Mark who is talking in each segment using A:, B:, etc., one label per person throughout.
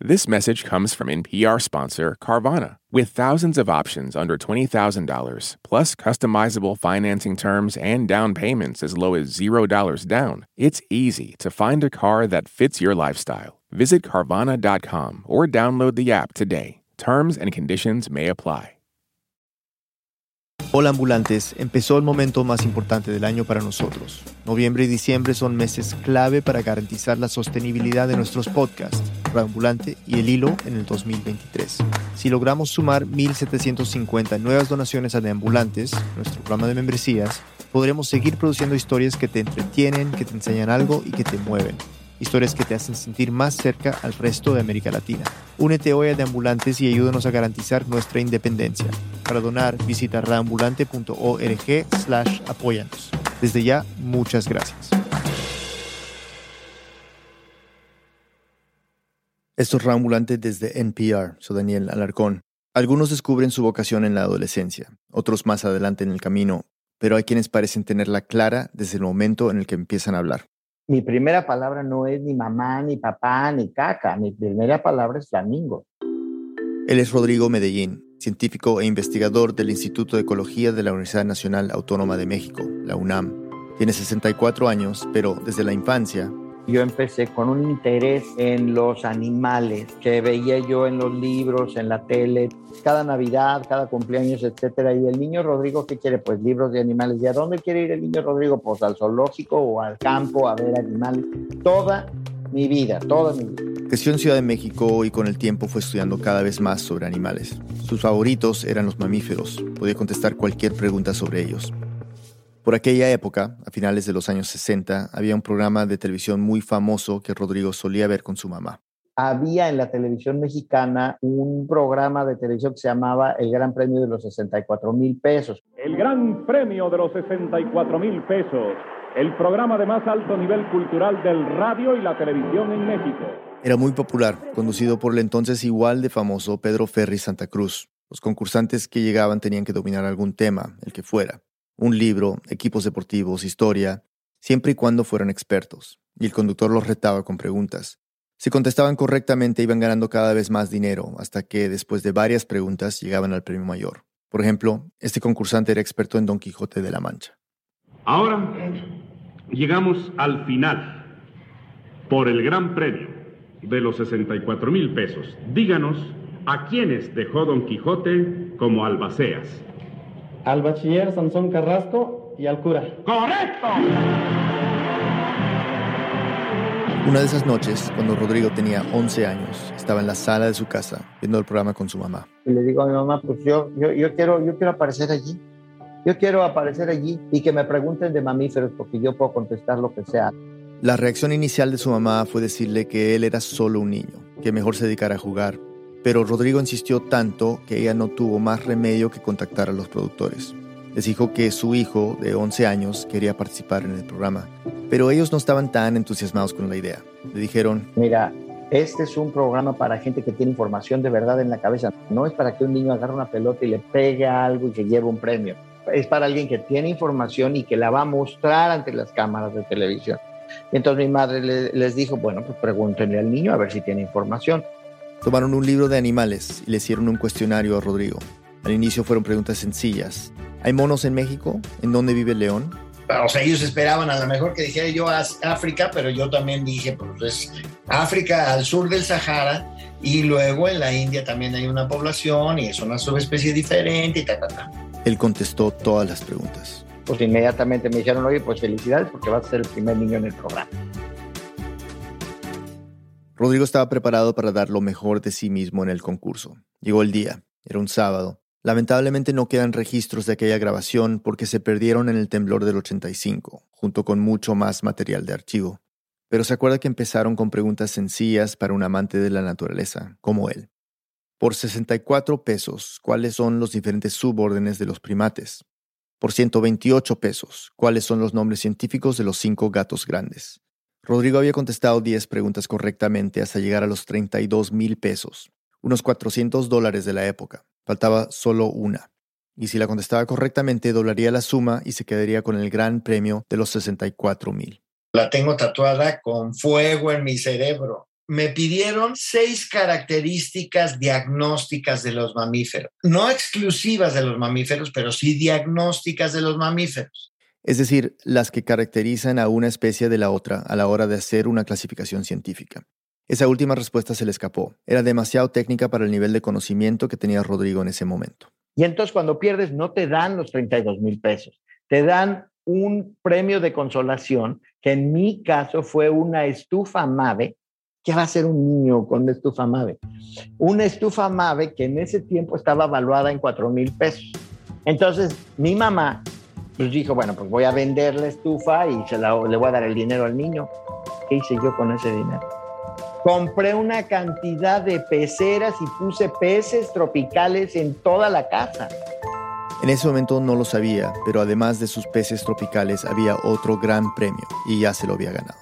A: This message comes from NPR sponsor Carvana. With thousands of options under $20,000, plus customizable financing terms and down payments as low as $0 down, it's easy to find a car that fits your lifestyle. Visit Carvana.com or download the app today. Terms and conditions may apply.
B: Hola ambulantes, empezó el momento más importante del año para nosotros. Noviembre y diciembre son meses clave para garantizar la sostenibilidad de nuestros podcasts, Ambulante y El Hilo en el 2023. Si logramos sumar 1.750 nuevas donaciones a Deambulantes, nuestro programa de membresías, podremos seguir produciendo historias que te entretienen, que te enseñan algo y que te mueven historias que te hacen sentir más cerca al resto de América Latina. Únete hoy a Deambulantes y ayúdanos a garantizar nuestra independencia. Para donar, visita reambulante.org slash apóyanos. Desde ya, muchas gracias. Esto es Reambulante desde NPR. Soy Daniel Alarcón. Algunos descubren su vocación en la adolescencia, otros más adelante en el camino, pero hay quienes parecen tenerla clara desde el momento en el que empiezan a hablar
C: mi primera palabra no es ni mamá, ni papá, ni caca. Mi primera palabra es flamingo.
B: Él es Rodrigo Medellín, científico e investigador del Instituto de Ecología de la Universidad Nacional Autónoma de México, la UNAM. Tiene 64 años, pero desde la infancia
C: yo empecé con un interés en los animales que veía yo en los libros, en la tele, cada Navidad, cada cumpleaños, etcétera. Y el niño Rodrigo, ¿qué quiere? Pues libros de animales. ¿Y a dónde quiere ir el niño Rodrigo? Pues al zoológico o al campo a ver animales. Toda mi vida, toda mi vida.
B: Creció en Ciudad de México y con el tiempo fue estudiando cada vez más sobre animales. Sus favoritos eran los mamíferos. Podía contestar cualquier pregunta sobre ellos. Por aquella época, a finales de los años 60, había un programa de televisión muy famoso que Rodrigo solía ver con su mamá.
C: Había en la televisión mexicana un programa de televisión que se llamaba El Gran Premio de los 64 mil pesos.
D: El Gran Premio de los 64 mil pesos, el programa de más alto nivel cultural del radio y la televisión en México.
B: Era muy popular, conducido por el entonces igual de famoso Pedro Ferri Santa Cruz. Los concursantes que llegaban tenían que dominar algún tema, el que fuera un libro, equipos deportivos, historia, siempre y cuando fueran expertos, y el conductor los retaba con preguntas. Si contestaban correctamente iban ganando cada vez más dinero, hasta que después de varias preguntas llegaban al premio mayor. Por ejemplo, este concursante era experto en Don Quijote de la Mancha.
D: Ahora llegamos al final, por el gran premio de los 64 mil pesos. Díganos a quiénes dejó Don Quijote como albaceas
E: al bachiller Sansón Carrasco y al cura.
D: ¡Correcto!
B: Una de esas noches, cuando Rodrigo tenía 11 años, estaba en la sala de su casa viendo el programa con su mamá.
C: Y le digo a mi mamá, pues yo, yo, yo, quiero, yo quiero aparecer allí. Yo quiero aparecer allí y que me pregunten de mamíferos porque yo puedo contestar lo que sea.
B: La reacción inicial de su mamá fue decirle que él era solo un niño, que mejor se dedicara a jugar, pero Rodrigo insistió tanto que ella no tuvo más remedio que contactar a los productores. Les dijo que su hijo, de 11 años, quería participar en el programa, pero ellos no estaban tan entusiasmados con la idea. Le dijeron,
C: mira, este es un programa para gente que tiene información de verdad en la cabeza. No es para que un niño agarre una pelota y le pegue algo y que lleve un premio. Es para alguien que tiene información y que la va a mostrar ante las cámaras de televisión. entonces mi madre les dijo, bueno, pues pregúntenle al niño a ver si tiene información.
B: Tomaron un libro de animales y le hicieron un cuestionario a Rodrigo. Al inicio fueron preguntas sencillas. ¿Hay monos en México? ¿En dónde vive el león?
C: O sea, ellos esperaban a lo mejor que dijera yo África, pero yo también dije, pues es África al sur del Sahara y luego en la India también hay una población y es una subespecie diferente y ta, ta, ta.
B: Él contestó todas las preguntas.
C: Pues inmediatamente me dijeron, oye, pues felicidades porque vas a ser el primer niño en el programa.
B: Rodrigo estaba preparado para dar lo mejor de sí mismo en el concurso. Llegó el día, era un sábado. Lamentablemente no quedan registros de aquella grabación porque se perdieron en el temblor del 85, junto con mucho más material de archivo. Pero se acuerda que empezaron con preguntas sencillas para un amante de la naturaleza, como él. Por 64 pesos, ¿cuáles son los diferentes subórdenes de los primates? Por 128 pesos, ¿cuáles son los nombres científicos de los cinco gatos grandes? Rodrigo había contestado 10 preguntas correctamente hasta llegar a los 32 mil pesos, unos 400 dólares de la época. Faltaba solo una. Y si la contestaba correctamente, doblaría la suma y se quedaría con el gran premio de los 64 mil.
C: La tengo tatuada con fuego en mi cerebro.
F: me pidieron seis características diagnósticas de los mamíferos, no exclusivas de los mamíferos, pero sí diagnósticas de los mamíferos.
B: Es decir, las que caracterizan a una especie de la otra a la hora de hacer una clasificación científica. Esa última respuesta se le escapó. Era demasiado técnica para el nivel de conocimiento que tenía Rodrigo en ese momento.
C: Y entonces cuando pierdes no te dan los 32 mil pesos, te dan un premio de consolación, que en mi caso fue una estufa Mave. ¿Qué va a ser un niño con una estufa Mave? Una estufa Mave que en ese tiempo estaba evaluada en 4 mil pesos. Entonces mi mamá pues dijo, bueno, pues voy a vender la estufa y se la, le voy a dar el dinero al niño. ¿Qué hice yo con ese dinero? Compré una cantidad de peceras y puse peces tropicales en toda la casa.
B: En ese momento no lo sabía, pero además de sus peces tropicales había otro gran premio y ya se lo había ganado.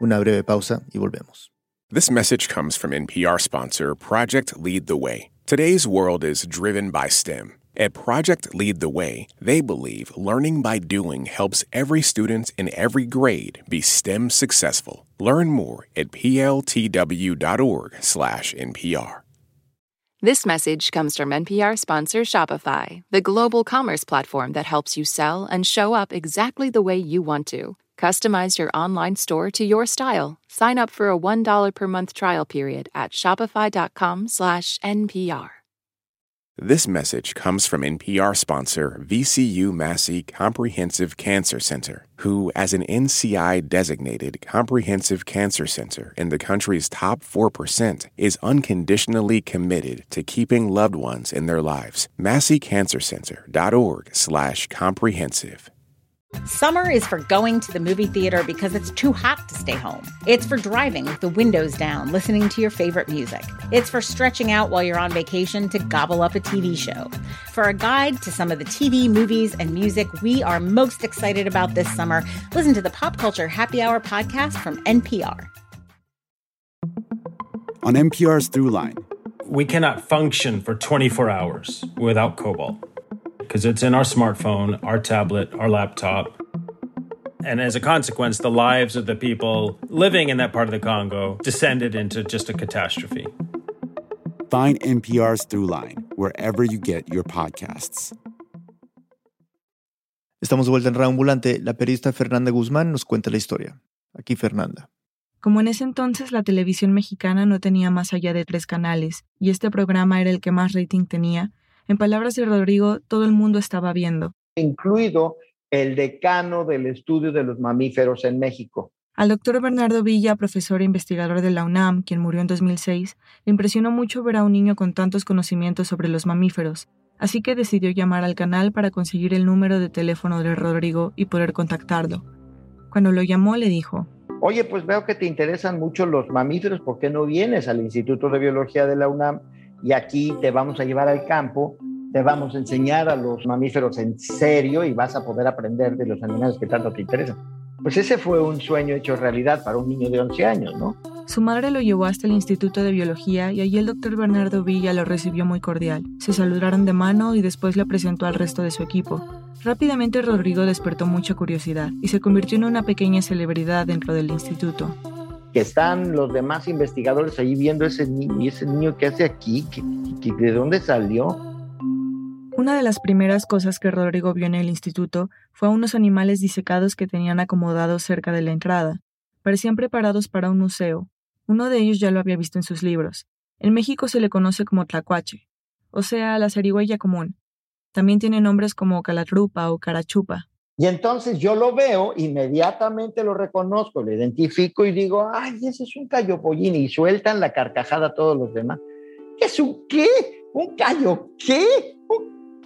B: Una breve pausa y volvemos.
A: This message comes from NPR sponsor Project Lead the Way. Today's world is driven by STEM. At Project Lead the Way, they believe learning by doing helps every student in every grade be STEM successful. Learn more at pltw.org/npr.
G: This message comes from NPR sponsor Shopify, the global commerce platform that helps you sell and show up exactly the way you want to. Customize your online store to your style. Sign up for a $1 per month trial period at shopify.com/npr.
A: This message comes from NPR sponsor VCU Massey Comprehensive Cancer Center, who, as an NCI designated comprehensive cancer center in the country's top 4%, is unconditionally committed to keeping loved ones in their lives. MasseyCancerCenter.org slash comprehensive.
H: Summer is for going to the movie theater because it's too hot to stay home. It's for driving with the windows down, listening to your favorite music. It's for stretching out while you're on vacation to gobble up a TV show. For a guide to some of the TV, movies, and music we are most excited about this summer, listen to the Pop Culture Happy Hour podcast from NPR.
I: On NPR's Throughline,
J: we cannot function for 24 hours without cobalt because it's in our smartphone, our tablet, our laptop. And as a consequence, the lives of the people living in that part of the Congo descended into just a catastrophe.
I: Find NPR's Throughline wherever you get your podcasts.
B: Estamos de vuelta en Ambulante. La periodista Fernanda Guzmán nos cuenta la historia. Aquí Fernanda.
K: Como en ese entonces la televisión mexicana no tenía más allá de tres canales, y este programa era el que más rating tenía, en palabras de Rodrigo, todo el mundo estaba viendo.
C: Incluido el decano del estudio de los mamíferos en México.
K: Al doctor Bernardo Villa, profesor e investigador de la UNAM, quien murió en 2006, le impresionó mucho ver a un niño con tantos conocimientos sobre los mamíferos, así que decidió llamar al canal para conseguir el número de teléfono de Rodrigo y poder contactarlo. Cuando lo llamó le dijo,
C: Oye, pues veo que te interesan mucho los mamíferos, ¿por qué no vienes al Instituto de Biología de la UNAM y aquí te vamos a llevar al campo, te vamos a enseñar a los mamíferos en serio y vas a poder aprender de los animales que tanto te interesan. Pues ese fue un sueño hecho realidad para un niño de 11 años, ¿no?
K: Su madre lo llevó hasta el Instituto de Biología y allí el doctor Bernardo Villa lo recibió muy cordial. Se saludaron de mano y después le presentó al resto de su equipo. Rápidamente Rodrigo despertó mucha curiosidad y se convirtió en una pequeña celebridad dentro del instituto
C: que están los demás investigadores ahí viendo ese niño ese niño que hace aquí, de dónde salió.
K: Una de las primeras cosas que Rodrigo vio en el instituto fue a unos animales disecados que tenían acomodados cerca de la entrada. Parecían preparados para un museo. Uno de ellos ya lo había visto en sus libros. En México se le conoce como tlacuache, o sea, la zarigüeya común. También tiene nombres como calatrupa o carachupa.
C: Y entonces yo lo veo, inmediatamente lo reconozco, lo identifico y digo, ay, ese es un callo pollín. Y sueltan la carcajada a todos los demás. ¿Qué es un qué? ¿Un callo qué?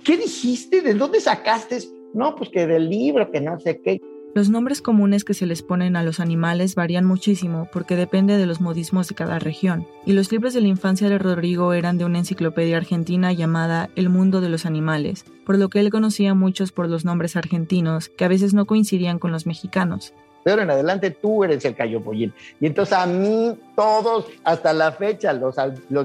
C: ¿Qué dijiste? ¿De dónde sacaste? No, pues que del libro, que no sé qué.
K: Los nombres comunes que se les ponen a los animales varían muchísimo porque depende de los modismos de cada región, y los libros de la infancia de Rodrigo eran de una enciclopedia argentina llamada El mundo de los animales, por lo que él conocía muchos por los nombres argentinos que a veces no coincidían con los mexicanos.
C: Pero en adelante tú eres el Cayopollín. Y entonces a mí todos, hasta la fecha, los,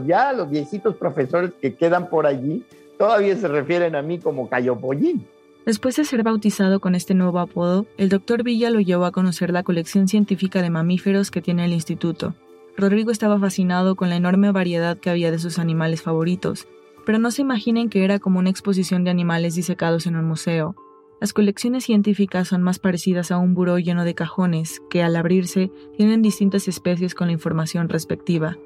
C: ya los viejitos profesores que quedan por allí, todavía se refieren a mí como Cayopollín.
K: Después de ser bautizado con este nuevo apodo, el doctor Villa lo llevó a conocer la colección científica de mamíferos que tiene el instituto. Rodrigo estaba fascinado con la enorme variedad que había de sus animales favoritos, pero no se imaginen que era como una exposición de animales disecados en un museo. Las colecciones científicas son más parecidas a un buró lleno de cajones que al abrirse tienen distintas especies con la información respectiva.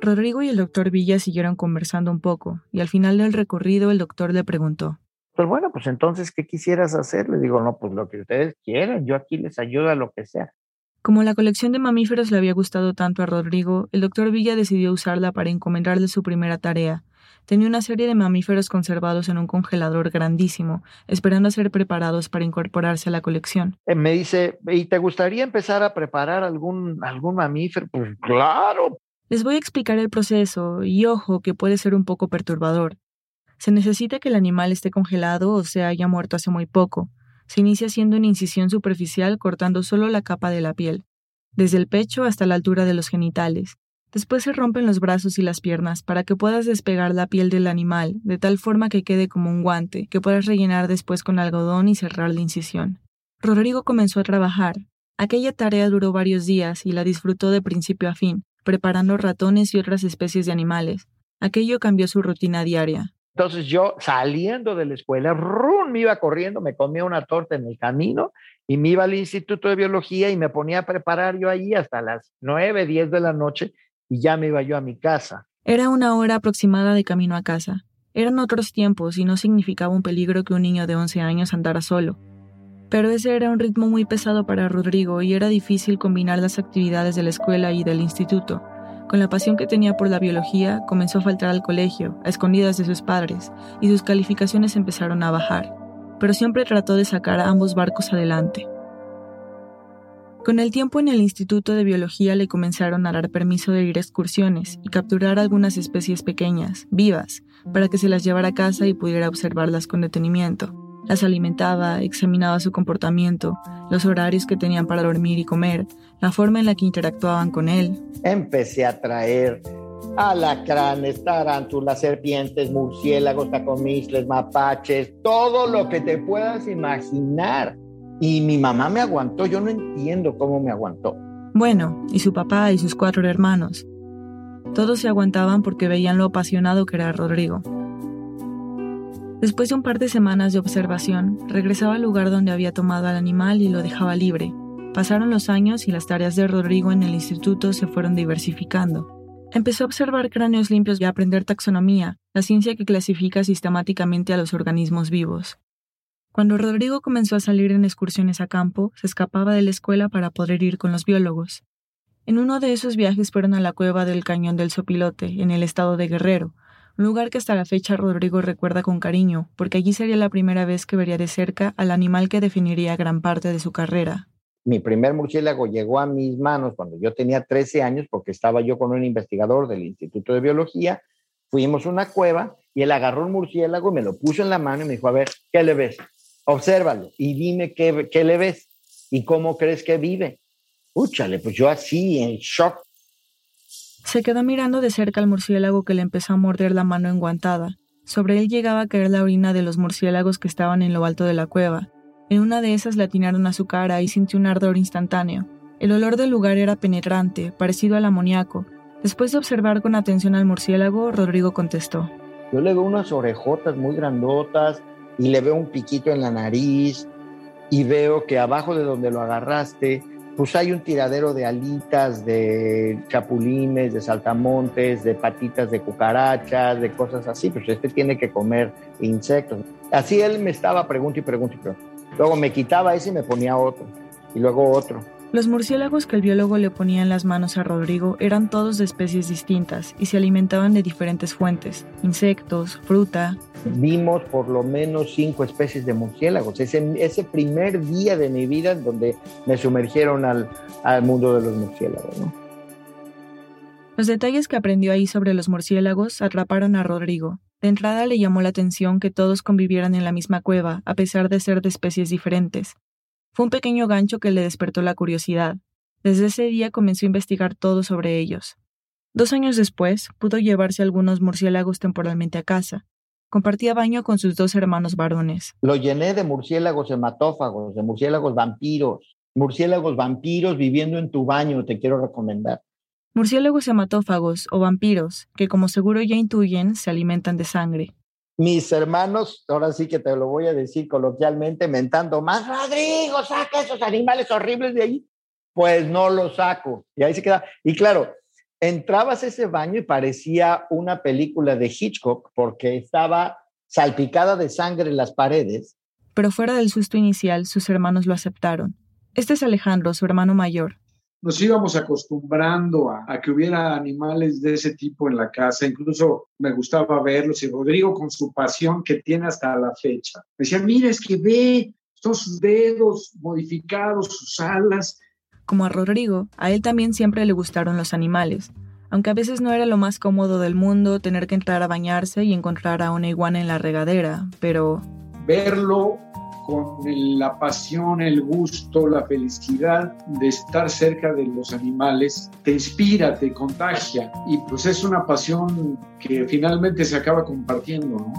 K: Rodrigo y el doctor Villa siguieron conversando un poco, y al final del recorrido el doctor le preguntó.
C: Pues bueno, pues entonces, ¿qué quisieras hacer? Le digo, no, pues lo que ustedes quieran, yo aquí les ayudo a lo que sea.
K: Como la colección de mamíferos le había gustado tanto a Rodrigo, el doctor Villa decidió usarla para encomendarle su primera tarea. Tenía una serie de mamíferos conservados en un congelador grandísimo, esperando a ser preparados para incorporarse a la colección.
C: Eh, me dice, ¿y te gustaría empezar a preparar algún, algún mamífero? Pues claro,
K: les voy a explicar el proceso y ojo que puede ser un poco perturbador. Se necesita que el animal esté congelado o se haya muerto hace muy poco. Se inicia haciendo una incisión superficial cortando solo la capa de la piel, desde el pecho hasta la altura de los genitales. Después se rompen los brazos y las piernas para que puedas despegar la piel del animal, de tal forma que quede como un guante, que puedas rellenar después con algodón y cerrar la incisión. Rodrigo comenzó a trabajar. Aquella tarea duró varios días y la disfrutó de principio a fin, preparando ratones y otras especies de animales. Aquello cambió su rutina diaria.
C: Entonces yo saliendo de la escuela, ¡rum! me iba corriendo, me comía una torta en el camino y me iba al Instituto de Biología y me ponía a preparar yo allí hasta las 9, 10 de la noche y ya me iba yo a mi casa.
K: Era una hora aproximada de camino a casa. Eran otros tiempos y no significaba un peligro que un niño de 11 años andara solo. Pero ese era un ritmo muy pesado para Rodrigo y era difícil combinar las actividades de la escuela y del instituto. Con la pasión que tenía por la biología, comenzó a faltar al colegio, a escondidas de sus padres, y sus calificaciones empezaron a bajar, pero siempre trató de sacar a ambos barcos adelante. Con el tiempo en el Instituto de Biología le comenzaron a dar permiso de ir a excursiones y capturar algunas especies pequeñas, vivas, para que se las llevara a casa y pudiera observarlas con detenimiento. Las alimentaba, examinaba su comportamiento, los horarios que tenían para dormir y comer, la forma en la que interactuaban con él.
C: Empecé a traer alacranes, tarántulas, serpientes, murciélagos, tacomisles, mapaches, todo lo que te puedas imaginar. Y mi mamá me aguantó, yo no entiendo cómo me aguantó.
K: Bueno, y su papá y sus cuatro hermanos. Todos se aguantaban porque veían lo apasionado que era Rodrigo. Después de un par de semanas de observación, regresaba al lugar donde había tomado al animal y lo dejaba libre. Pasaron los años y las tareas de Rodrigo en el instituto se fueron diversificando. Empezó a observar cráneos limpios y a aprender taxonomía, la ciencia que clasifica sistemáticamente a los organismos vivos. Cuando Rodrigo comenzó a salir en excursiones a campo, se escapaba de la escuela para poder ir con los biólogos. En uno de esos viajes fueron a la cueva del Cañón del Sopilote, en el estado de Guerrero, un lugar que hasta la fecha Rodrigo recuerda con cariño, porque allí sería la primera vez que vería de cerca al animal que definiría gran parte de su carrera.
C: Mi primer murciélago llegó a mis manos cuando yo tenía 13 años, porque estaba yo con un investigador del Instituto de Biología. Fuimos a una cueva y él agarró un murciélago y me lo puso en la mano y me dijo, a ver, ¿qué le ves? Obsérvalo y dime qué, qué le ves y cómo crees que vive. Úchale, pues yo así, en shock,
K: se quedó mirando de cerca al murciélago que le empezó a morder la mano enguantada. Sobre él llegaba a caer la orina de los murciélagos que estaban en lo alto de la cueva. En una de esas le atinaron a su cara y sintió un ardor instantáneo. El olor del lugar era penetrante, parecido al amoníaco. Después de observar con atención al murciélago, Rodrigo contestó.
C: Yo le veo unas orejotas muy grandotas y le veo un piquito en la nariz y veo que abajo de donde lo agarraste pues hay un tiradero de alitas, de chapulines, de saltamontes, de patitas de cucarachas, de cosas así, pues este tiene que comer insectos. Así él me estaba pregunta y pregunta y pregunta. Luego me quitaba ese y me ponía otro, y luego otro.
K: Los murciélagos que el biólogo le ponía en las manos a Rodrigo eran todos de especies distintas y se alimentaban de diferentes fuentes, insectos, fruta.
C: Vimos por lo menos cinco especies de murciélagos. Ese, ese primer día de mi vida en donde me sumergieron al, al mundo de los murciélagos.
K: Los detalles que aprendió ahí sobre los murciélagos atraparon a Rodrigo. De entrada le llamó la atención que todos convivieran en la misma cueva, a pesar de ser de especies diferentes. Fue un pequeño gancho que le despertó la curiosidad. Desde ese día comenzó a investigar todo sobre ellos. Dos años después, pudo llevarse algunos murciélagos temporalmente a casa. Compartía baño con sus dos hermanos varones.
C: Lo llené de murciélagos hematófagos, de murciélagos vampiros. Murciélagos vampiros viviendo en tu baño, te quiero recomendar.
K: Murciélagos hematófagos o vampiros, que como seguro ya intuyen, se alimentan de sangre.
C: Mis hermanos, ahora sí que te lo voy a decir coloquialmente, mentando más, Rodrigo, saca esos animales horribles de ahí. Pues no los saco. Y ahí se queda. Y claro, entrabas a ese baño y parecía una película de Hitchcock porque estaba salpicada de sangre en las paredes.
K: Pero fuera del susto inicial, sus hermanos lo aceptaron. Este es Alejandro, su hermano mayor.
L: Nos íbamos acostumbrando a, que hubiera animales de ese tipo en la casa, incluso me gustaba verlos y Rodrigo con su pasión que tiene hasta la fecha. Me decía, mira, es que ve, son sus dedos modificados, sus alas,
K: como a Rodrigo, a él también siempre le gustaron los animales, aunque a veces no era lo más cómodo del mundo tener que entrar a bañarse y encontrar a una iguana en la regadera, pero...
L: Verlo con la pasión, el gusto, la felicidad de estar cerca de los animales, te inspira, te contagia y pues es una pasión que finalmente se acaba compartiendo, ¿no?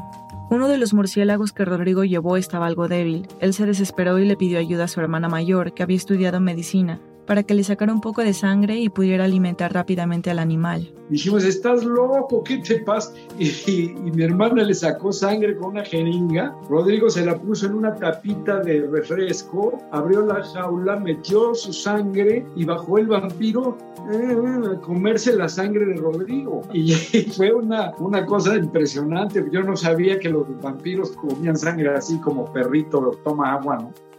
K: Uno de los murciélagos que Rodrigo llevó estaba algo débil. Él se desesperó y le pidió ayuda a su hermana mayor, que había estudiado medicina, para que le sacara un poco de sangre y pudiera alimentar rápidamente al animal.
L: Dijimos, estás loco, ¿qué te pasa? Y, mi hermana le sacó sangre con una jeringa, Rodrigo se la puso en una tapita de refresco, abrió la jaula, metió su sangre y bajó el vampiro eh, a comerse la sangre de Rodrigo. Y fue una, una cosa impresionante, yo no sabía que los vampiros comían sangre así como perrito toma agua, ¿no?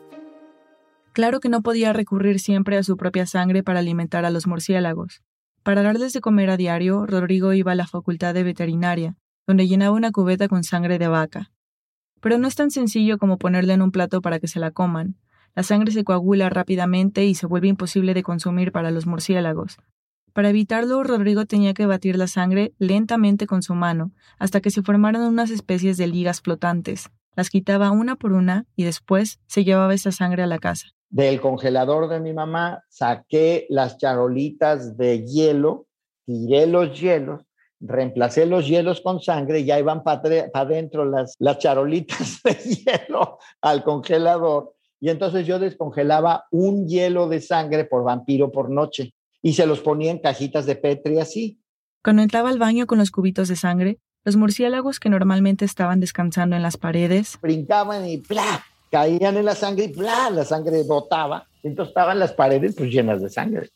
K: Claro que no podía recurrir siempre a su propia sangre para alimentar a los murciélagos. Para darles de comer a diario, Rodrigo iba a la facultad de veterinaria, donde llenaba una cubeta con sangre de vaca. Pero no es tan sencillo como ponerla en un plato para que se la coman. La sangre se coagula rápidamente y se vuelve imposible de consumir para los murciélagos. Para evitarlo, Rodrigo tenía que batir la sangre lentamente con su mano, hasta que se formaran unas especies de ligas flotantes. Las quitaba una por una y después se llevaba esa sangre a la casa
C: del congelador de mi mamá, saqué las charolitas de hielo, tiré los hielos, reemplacé los hielos con sangre y ya iban para adentro las, las charolitas de hielo al congelador. Y entonces yo descongelaba un hielo de sangre por vampiro por noche y se los ponía en cajitas de Petri así.
K: Cuando entraba al baño con los cubitos de sangre, los murciélagos que normalmente estaban descansando en las paredes
C: brincaban y ¡plá! Caían en la sangre y ¡bla! la sangre botaba. Entonces estaban las paredes pues llenas de sangre.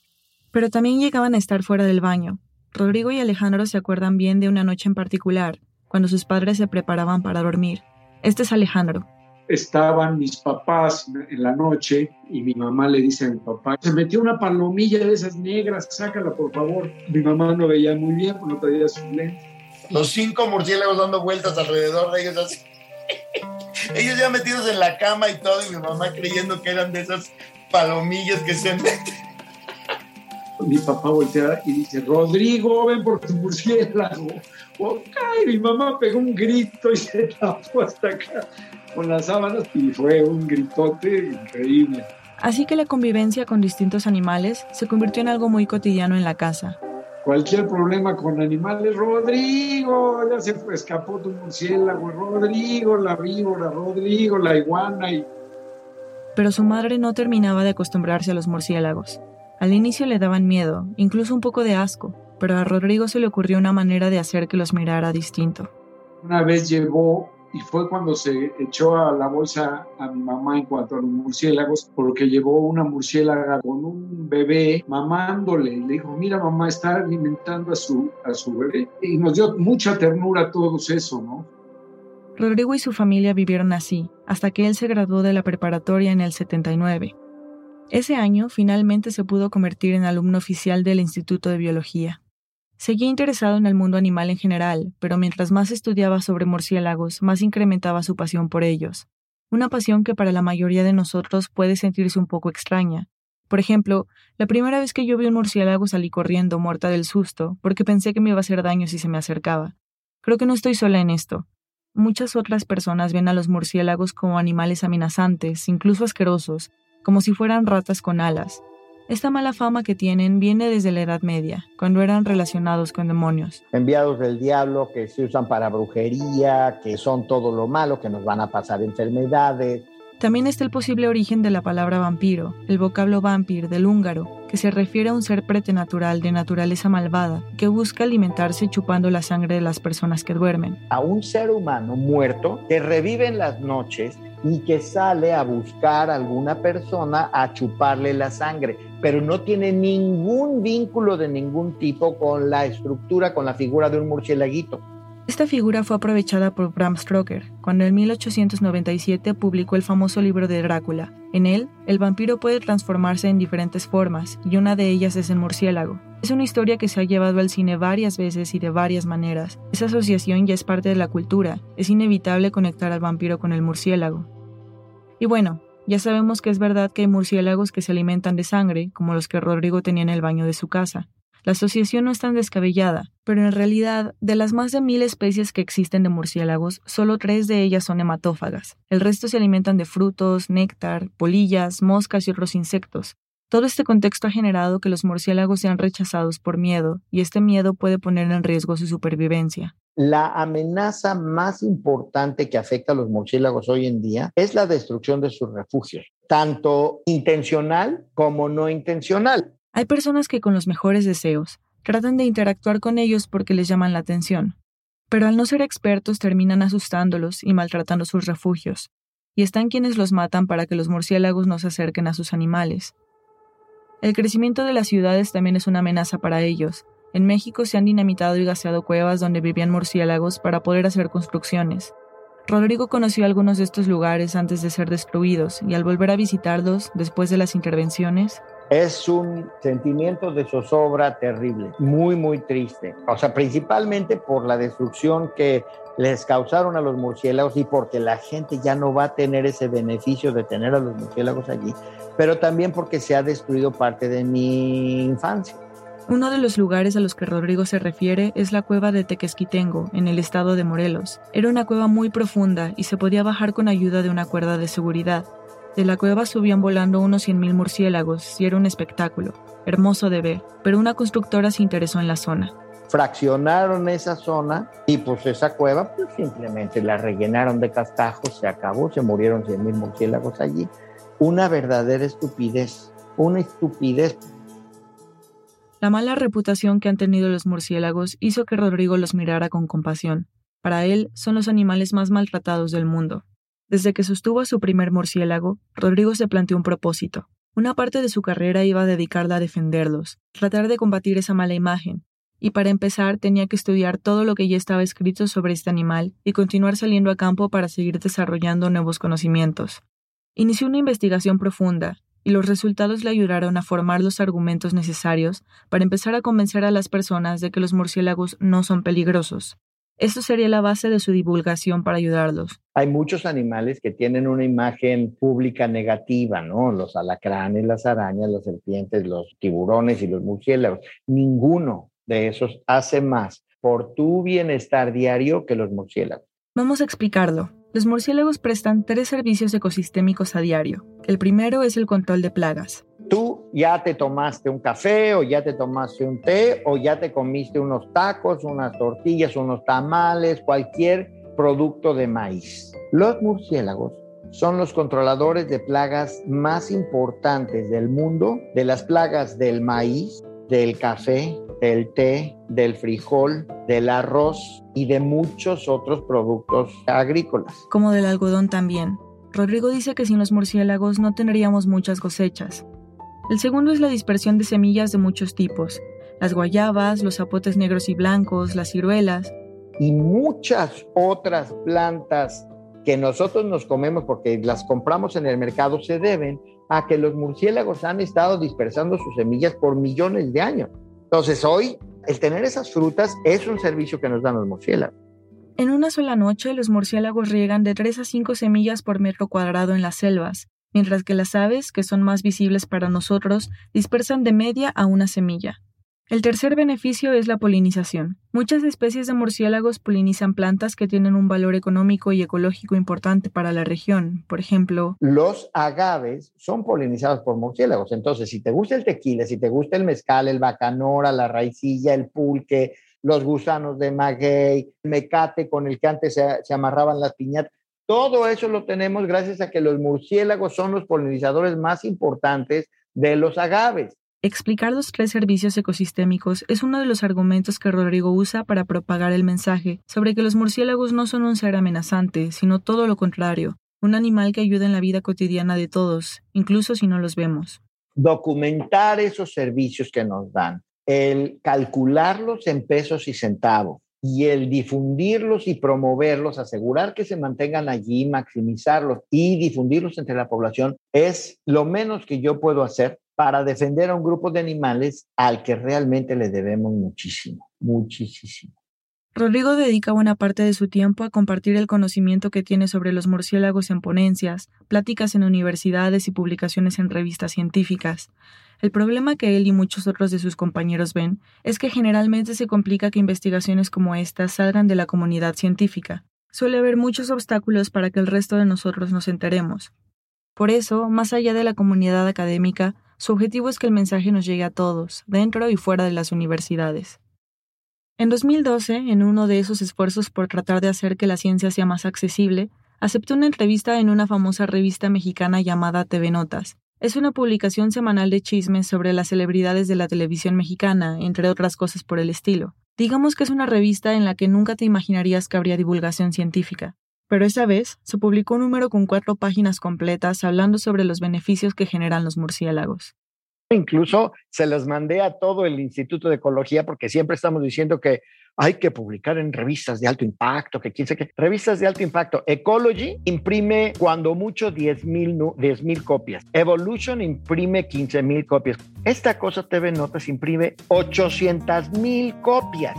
K: Pero también llegaban a estar fuera del baño. Rodrigo y Alejandro se acuerdan bien de una noche en particular, cuando sus padres se preparaban para dormir. Este es Alejandro.
L: Estaban mis papás en la noche y mi mamá le dice a mi papá, se metió una palomilla de esas negras, sácala por favor. Mi mamá no veía muy bien, no traía su lente.
F: Los cinco murciélagos dando vueltas alrededor de ellos así. Ellos ya metidos en la cama y todo, y mi mamá creyendo que eran de esas palomillas que se meten.
L: Mi papá voltea y dice, Rodrigo, ven por tu murciélago. y mi mamá pegó un grito y se tapó hasta acá con las sábanas y fue un gritote increíble.
K: Así que la convivencia con distintos animales se convirtió en algo muy cotidiano en la casa
L: cualquier problema con animales, Rodrigo, ya se fue, escapó tu murciélago, Rodrigo, la víbora, Rodrigo, la iguana y...
K: Pero su madre no terminaba de acostumbrarse a los murciélagos. Al inicio le daban miedo, incluso un poco de asco, pero a Rodrigo se le ocurrió una manera de hacer que los mirara distinto.
L: Una vez llevó y fue cuando se echó a la bolsa a mi mamá en cuanto a los murciélagos, porque llevó una murciélaga con un bebé mamándole. Le dijo, mira mamá, está alimentando a su, a su bebé. Y nos dio mucha ternura a todos eso, ¿no?
K: Rodrigo y su familia vivieron así, hasta que él se graduó de la preparatoria en el 79. Ese año finalmente se pudo convertir en alumno oficial del Instituto de Biología. Seguía interesado en el mundo animal en general, pero mientras más estudiaba sobre murciélagos, más incrementaba su pasión por ellos. Una pasión que para la mayoría de nosotros puede sentirse un poco extraña. Por ejemplo, la primera vez que yo vi un murciélago salí corriendo, muerta del susto, porque pensé que me iba a hacer daño si se me acercaba. Creo que no estoy sola en esto. Muchas otras personas ven a los murciélagos como animales amenazantes, incluso asquerosos, como si fueran ratas con alas, esta mala fama que tienen viene desde la Edad Media, cuando eran relacionados con demonios.
C: Enviados del diablo que se usan para brujería, que son todo lo malo, que nos van a pasar enfermedades.
K: También está el posible origen de la palabra vampiro, el vocablo vampir del húngaro, que se refiere a un ser pretenatural de naturaleza malvada que busca alimentarse chupando la sangre de las personas que duermen.
C: A un ser humano muerto que revive en las noches y que sale a buscar a alguna persona a chuparle la sangre, pero no tiene ningún vínculo de ningún tipo con la estructura, con la figura de un murcielaguito.
K: Esta figura fue aprovechada por Bram Stoker cuando en 1897 publicó el famoso libro de Drácula. En él, el vampiro puede transformarse en diferentes formas y una de ellas es el murciélago. Es una historia que se ha llevado al cine varias veces y de varias maneras. Esa asociación ya es parte de la cultura. Es inevitable conectar al vampiro con el murciélago. Y bueno, ya sabemos que es verdad que hay murciélagos que se alimentan de sangre, como los que Rodrigo tenía en el baño de su casa. La asociación no es tan descabellada, pero en realidad, de las más de mil especies que existen de murciélagos, solo tres de ellas son hematófagas. El resto se alimentan de frutos, néctar, polillas, moscas y otros insectos. Todo este contexto ha generado que los murciélagos sean rechazados por miedo, y este miedo puede poner en riesgo su supervivencia.
C: La amenaza más importante que afecta a los murciélagos hoy en día es la destrucción de sus refugios, tanto intencional como no intencional.
K: Hay personas que con los mejores deseos tratan de interactuar con ellos porque les llaman la atención, pero al no ser expertos terminan asustándolos y maltratando sus refugios, y están quienes los matan para que los murciélagos no se acerquen a sus animales. El crecimiento de las ciudades también es una amenaza para ellos. En México se han dinamitado y gaseado cuevas donde vivían murciélagos para poder hacer construcciones. Rodrigo conoció algunos de estos lugares antes de ser destruidos y al volver a visitarlos después de las intervenciones,
C: es un sentimiento de zozobra terrible, muy, muy triste. O sea, principalmente por la destrucción que les causaron a los murciélagos y porque la gente ya no va a tener ese beneficio de tener a los murciélagos allí, pero también porque se ha destruido parte de mi infancia.
K: Uno de los lugares a los que Rodrigo se refiere es la cueva de Tequesquitengo, en el estado de Morelos. Era una cueva muy profunda y se podía bajar con ayuda de una cuerda de seguridad. De la cueva subían volando unos 100.000 murciélagos y era un espectáculo, hermoso de ver, pero una constructora se interesó en la zona.
C: Fraccionaron esa zona y pues esa cueva pues simplemente la rellenaron de castajos, se acabó, se murieron 100.000 murciélagos allí. Una verdadera estupidez, una estupidez.
K: La mala reputación que han tenido los murciélagos hizo que Rodrigo los mirara con compasión. Para él son los animales más maltratados del mundo, desde que sostuvo a su primer murciélago, Rodrigo se planteó un propósito. Una parte de su carrera iba a dedicarla a defenderlos, tratar de combatir esa mala imagen, y para empezar tenía que estudiar todo lo que ya estaba escrito sobre este animal y continuar saliendo a campo para seguir desarrollando nuevos conocimientos. Inició una investigación profunda, y los resultados le ayudaron a formar los argumentos necesarios para empezar a convencer a las personas de que los murciélagos no son peligrosos. Esto sería la base de su divulgación para ayudarlos.
C: Hay muchos animales que tienen una imagen pública negativa, ¿no? Los alacranes, las arañas, las serpientes, los tiburones y los murciélagos. Ninguno de esos hace más por tu bienestar diario que los murciélagos.
K: Vamos a explicarlo. Los murciélagos prestan tres servicios ecosistémicos a diario. El primero es el control de plagas
C: tú ya te tomaste un café o ya te tomaste un té o ya te comiste unos tacos, unas tortillas, unos tamales, cualquier producto de maíz. Los murciélagos son los controladores de plagas más importantes del mundo, de las plagas del maíz, del café, del té, del frijol, del arroz y de muchos otros productos agrícolas.
K: Como del algodón también. Rodrigo dice que sin los murciélagos no tendríamos muchas cosechas. El segundo es la dispersión de semillas de muchos tipos, las guayabas, los zapotes negros y blancos, las ciruelas.
C: Y muchas otras plantas que nosotros nos comemos porque las compramos en el mercado se deben a que los murciélagos han estado dispersando sus semillas por millones de años. Entonces hoy el tener esas frutas es un servicio que nos dan los murciélagos.
K: En una sola noche los murciélagos riegan de 3 a 5 semillas por metro cuadrado en las selvas, mientras que las aves, que son más visibles para nosotros, dispersan de media a una semilla. El tercer beneficio es la polinización. Muchas especies de murciélagos polinizan plantas que tienen un valor económico y ecológico importante para la región. Por ejemplo,
C: los agaves son polinizados por murciélagos. Entonces, si te gusta el tequila, si te gusta el mezcal, el bacanora, la raicilla, el pulque, los gusanos de maguey, el mecate con el que antes se, se amarraban las piñatas, todo eso lo tenemos gracias a que los murciélagos son los polinizadores más importantes de los agaves.
K: Explicar los tres servicios ecosistémicos es uno de los argumentos que Rodrigo usa para propagar el mensaje sobre que los murciélagos no son un ser amenazante, sino todo lo contrario, un animal que ayuda en la vida cotidiana de todos, incluso si no los vemos.
C: Documentar esos servicios que nos dan, el calcularlos en pesos y centavos y el difundirlos y promoverlos, asegurar que se mantengan allí, maximizarlos y difundirlos entre la población es lo menos que yo puedo hacer para defender a un grupo de animales al que realmente le debemos muchísimo, muchísimo.
K: Rodrigo dedica buena parte de su tiempo a compartir el conocimiento que tiene sobre los murciélagos en ponencias, pláticas en universidades y publicaciones en revistas científicas. El problema que él y muchos otros de sus compañeros ven es que generalmente se complica que investigaciones como estas salgan de la comunidad científica. Suele haber muchos obstáculos para que el resto de nosotros nos enteremos. Por eso, más allá de la comunidad académica, su objetivo es que el mensaje nos llegue a todos, dentro y fuera de las universidades. En 2012, en uno de esos esfuerzos por tratar de hacer que la ciencia sea más accesible, aceptó una entrevista en una famosa revista mexicana llamada TV Notas. Es una publicación semanal de chismes sobre las celebridades de la televisión mexicana, entre otras cosas por el estilo. Digamos que es una revista en la que nunca te imaginarías que habría divulgación científica. Pero esa vez se publicó un número con cuatro páginas completas hablando sobre los beneficios que generan los murciélagos.
C: Incluso se las mandé a todo el Instituto de Ecología porque siempre estamos diciendo que hay que publicar en revistas de alto impacto, que quién qué. Revistas de alto impacto. Ecology imprime cuando mucho 10 mil copias. Evolution imprime 15 mil copias. Esta cosa TV Notas imprime 800 mil copias.